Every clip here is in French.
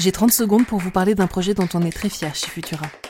J'ai 30 secondes pour vous parler d'un projet dont on est très fier chez Futura.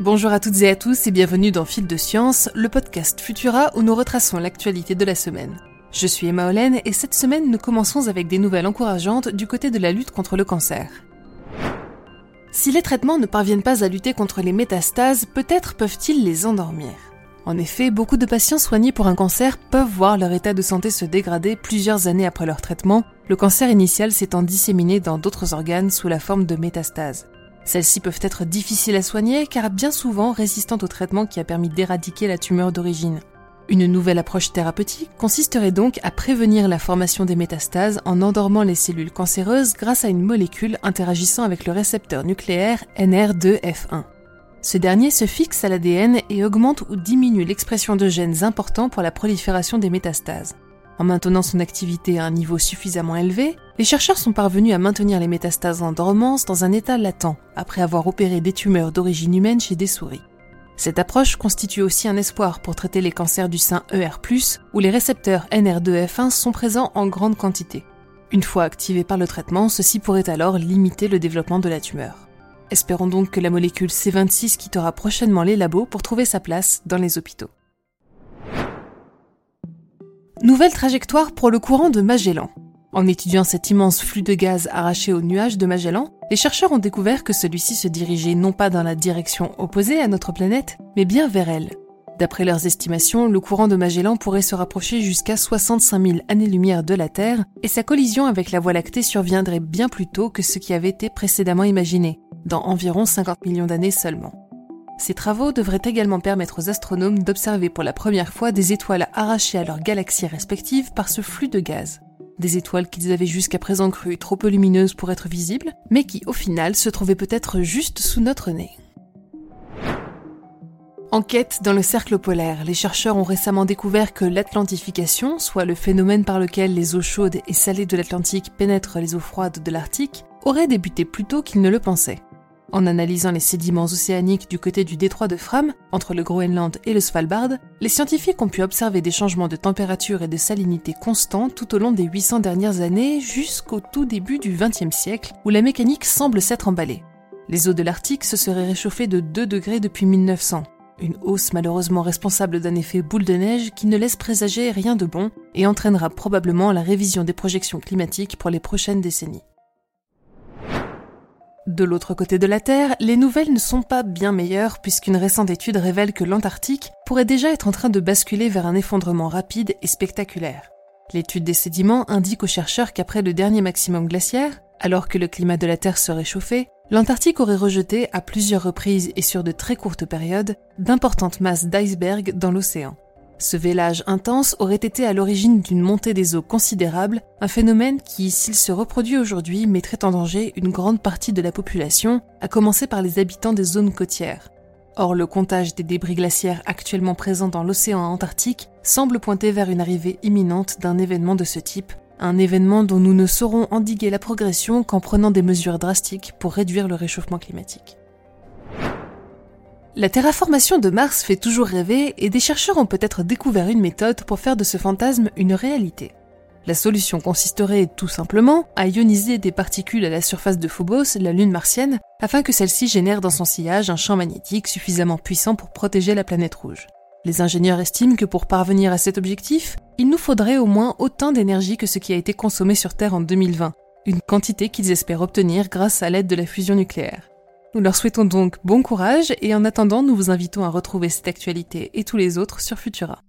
Bonjour à toutes et à tous et bienvenue dans Fil de Science, le podcast Futura où nous retraçons l'actualité de la semaine. Je suis Emma Hollen et cette semaine nous commençons avec des nouvelles encourageantes du côté de la lutte contre le cancer. Si les traitements ne parviennent pas à lutter contre les métastases, peut-être peuvent-ils les endormir. En effet, beaucoup de patients soignés pour un cancer peuvent voir leur état de santé se dégrader plusieurs années après leur traitement, le cancer initial s'étant disséminé dans d'autres organes sous la forme de métastases. Celles-ci peuvent être difficiles à soigner car bien souvent résistantes au traitement qui a permis d'éradiquer la tumeur d'origine. Une nouvelle approche thérapeutique consisterait donc à prévenir la formation des métastases en endormant les cellules cancéreuses grâce à une molécule interagissant avec le récepteur nucléaire NR2F1. Ce dernier se fixe à l'ADN et augmente ou diminue l'expression de gènes importants pour la prolifération des métastases. En maintenant son activité à un niveau suffisamment élevé, les chercheurs sont parvenus à maintenir les métastases en dormance dans un état latent, après avoir opéré des tumeurs d'origine humaine chez des souris. Cette approche constitue aussi un espoir pour traiter les cancers du sein ER+, où les récepteurs NR2F1 sont présents en grande quantité. Une fois activés par le traitement, ceci pourrait alors limiter le développement de la tumeur. Espérons donc que la molécule C26 quittera prochainement les labos pour trouver sa place dans les hôpitaux. Nouvelle trajectoire pour le courant de Magellan. En étudiant cet immense flux de gaz arraché au nuage de Magellan, les chercheurs ont découvert que celui-ci se dirigeait non pas dans la direction opposée à notre planète, mais bien vers elle. D'après leurs estimations, le courant de Magellan pourrait se rapprocher jusqu'à 65 000 années-lumière de la Terre, et sa collision avec la Voie lactée surviendrait bien plus tôt que ce qui avait été précédemment imaginé, dans environ 50 millions d'années seulement. Ces travaux devraient également permettre aux astronomes d'observer pour la première fois des étoiles arrachées à leurs galaxies respectives par ce flux de gaz. Des étoiles qu'ils avaient jusqu'à présent crues trop peu lumineuses pour être visibles, mais qui au final se trouvaient peut-être juste sous notre nez. Enquête dans le cercle polaire. Les chercheurs ont récemment découvert que l'atlantification, soit le phénomène par lequel les eaux chaudes et salées de l'Atlantique pénètrent les eaux froides de l'Arctique, aurait débuté plus tôt qu'ils ne le pensaient. En analysant les sédiments océaniques du côté du détroit de Fram, entre le Groenland et le Svalbard, les scientifiques ont pu observer des changements de température et de salinité constants tout au long des 800 dernières années jusqu'au tout début du XXe siècle, où la mécanique semble s'être emballée. Les eaux de l'Arctique se seraient réchauffées de 2 degrés depuis 1900, une hausse malheureusement responsable d'un effet boule de neige qui ne laisse présager rien de bon et entraînera probablement la révision des projections climatiques pour les prochaines décennies. De l'autre côté de la Terre, les nouvelles ne sont pas bien meilleures puisqu'une récente étude révèle que l'Antarctique pourrait déjà être en train de basculer vers un effondrement rapide et spectaculaire. L'étude des sédiments indique aux chercheurs qu'après le dernier maximum glaciaire, alors que le climat de la Terre se réchauffait, l'Antarctique aurait rejeté à plusieurs reprises et sur de très courtes périodes d'importantes masses d'icebergs dans l'océan. Ce vélage intense aurait été à l'origine d'une montée des eaux considérable, un phénomène qui, s'il se reproduit aujourd'hui, mettrait en danger une grande partie de la population, à commencer par les habitants des zones côtières. Or, le comptage des débris glaciaires actuellement présents dans l'océan Antarctique semble pointer vers une arrivée imminente d'un événement de ce type, un événement dont nous ne saurons endiguer la progression qu'en prenant des mesures drastiques pour réduire le réchauffement climatique. La terraformation de Mars fait toujours rêver et des chercheurs ont peut-être découvert une méthode pour faire de ce fantasme une réalité. La solution consisterait tout simplement à ioniser des particules à la surface de Phobos, la lune martienne, afin que celle-ci génère dans son sillage un champ magnétique suffisamment puissant pour protéger la planète rouge. Les ingénieurs estiment que pour parvenir à cet objectif, il nous faudrait au moins autant d'énergie que ce qui a été consommé sur Terre en 2020, une quantité qu'ils espèrent obtenir grâce à l'aide de la fusion nucléaire. Nous leur souhaitons donc bon courage et en attendant, nous vous invitons à retrouver cette actualité et tous les autres sur Futura.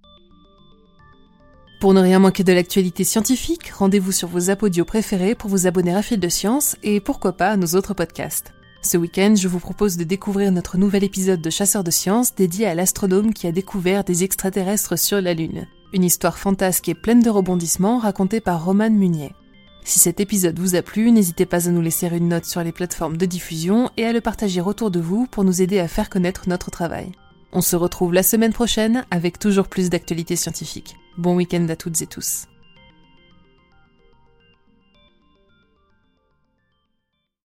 Pour ne rien manquer de l'actualité scientifique, rendez-vous sur vos apodios préférés pour vous abonner à Fil de Science et pourquoi pas à nos autres podcasts. Ce week-end, je vous propose de découvrir notre nouvel épisode de Chasseurs de Science dédié à l'astronome qui a découvert des extraterrestres sur la Lune. une histoire fantasque et pleine de rebondissements racontée par Romane Munier. Si cet épisode vous a plu, n'hésitez pas à nous laisser une note sur les plateformes de diffusion et à le partager autour de vous pour nous aider à faire connaître notre travail. On se retrouve la semaine prochaine avec toujours plus d'actualités scientifiques. Bon week-end à toutes et tous.